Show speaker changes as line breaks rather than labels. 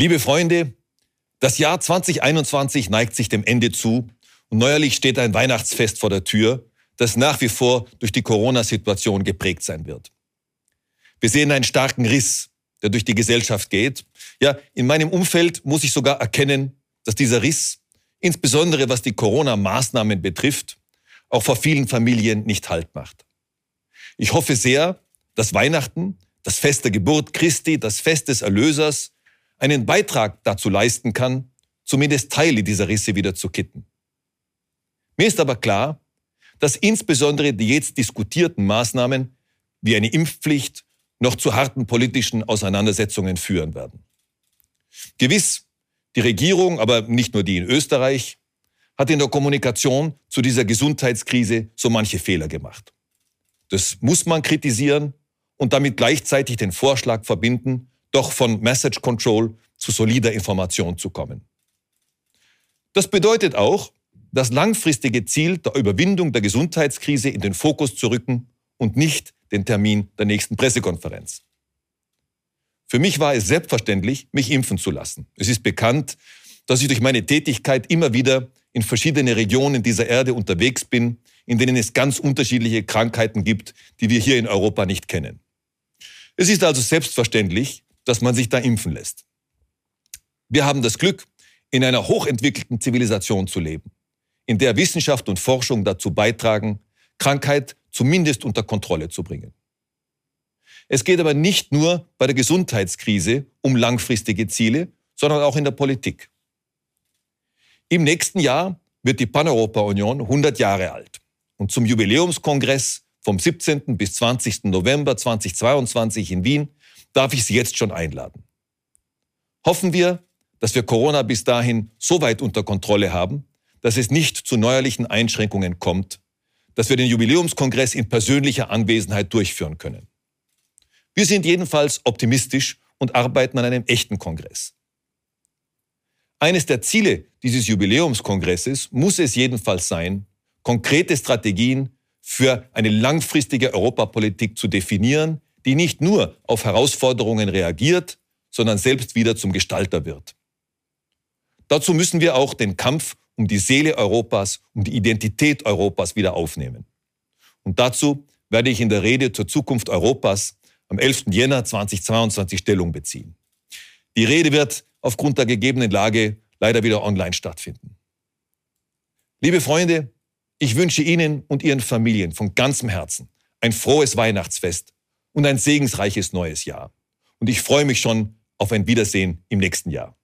Liebe Freunde, das Jahr 2021 neigt sich dem Ende zu und neuerlich steht ein Weihnachtsfest vor der Tür, das nach wie vor durch die Corona-Situation geprägt sein wird. Wir sehen einen starken Riss, der durch die Gesellschaft geht. Ja, in meinem Umfeld muss ich sogar erkennen, dass dieser Riss, insbesondere was die Corona-Maßnahmen betrifft, auch vor vielen Familien nicht Halt macht. Ich hoffe sehr, dass Weihnachten, das Fest der Geburt Christi, das Fest des Erlösers, einen Beitrag dazu leisten kann, zumindest Teile dieser Risse wieder zu kitten. Mir ist aber klar, dass insbesondere die jetzt diskutierten Maßnahmen wie eine Impfpflicht noch zu harten politischen Auseinandersetzungen führen werden. Gewiss, die Regierung, aber nicht nur die in Österreich, hat in der Kommunikation zu dieser Gesundheitskrise so manche Fehler gemacht. Das muss man kritisieren und damit gleichzeitig den Vorschlag verbinden, doch von Message Control zu solider Information zu kommen. Das bedeutet auch, das langfristige Ziel der Überwindung der Gesundheitskrise in den Fokus zu rücken und nicht den Termin der nächsten Pressekonferenz. Für mich war es selbstverständlich, mich impfen zu lassen. Es ist bekannt, dass ich durch meine Tätigkeit immer wieder in verschiedene Regionen dieser Erde unterwegs bin, in denen es ganz unterschiedliche Krankheiten gibt, die wir hier in Europa nicht kennen. Es ist also selbstverständlich, dass man sich da impfen lässt. Wir haben das Glück, in einer hochentwickelten Zivilisation zu leben, in der Wissenschaft und Forschung dazu beitragen, Krankheit zumindest unter Kontrolle zu bringen. Es geht aber nicht nur bei der Gesundheitskrise um langfristige Ziele, sondern auch in der Politik. Im nächsten Jahr wird die Paneuropa-Union 100 Jahre alt. Und zum Jubiläumskongress vom 17. bis 20. November 2022 in Wien darf ich Sie jetzt schon einladen. Hoffen wir, dass wir Corona bis dahin so weit unter Kontrolle haben, dass es nicht zu neuerlichen Einschränkungen kommt dass wir den Jubiläumskongress in persönlicher Anwesenheit durchführen können. Wir sind jedenfalls optimistisch und arbeiten an einem echten Kongress. Eines der Ziele dieses Jubiläumskongresses muss es jedenfalls sein, konkrete Strategien für eine langfristige Europapolitik zu definieren, die nicht nur auf Herausforderungen reagiert, sondern selbst wieder zum Gestalter wird. Dazu müssen wir auch den Kampf um die Seele Europas, um die Identität Europas wieder aufnehmen. Und dazu werde ich in der Rede zur Zukunft Europas am 11. Jänner 2022 Stellung beziehen. Die Rede wird aufgrund der gegebenen Lage leider wieder online stattfinden. Liebe Freunde, ich wünsche Ihnen und Ihren Familien von ganzem Herzen ein frohes Weihnachtsfest und ein segensreiches neues Jahr. Und ich freue mich schon auf ein Wiedersehen im nächsten Jahr.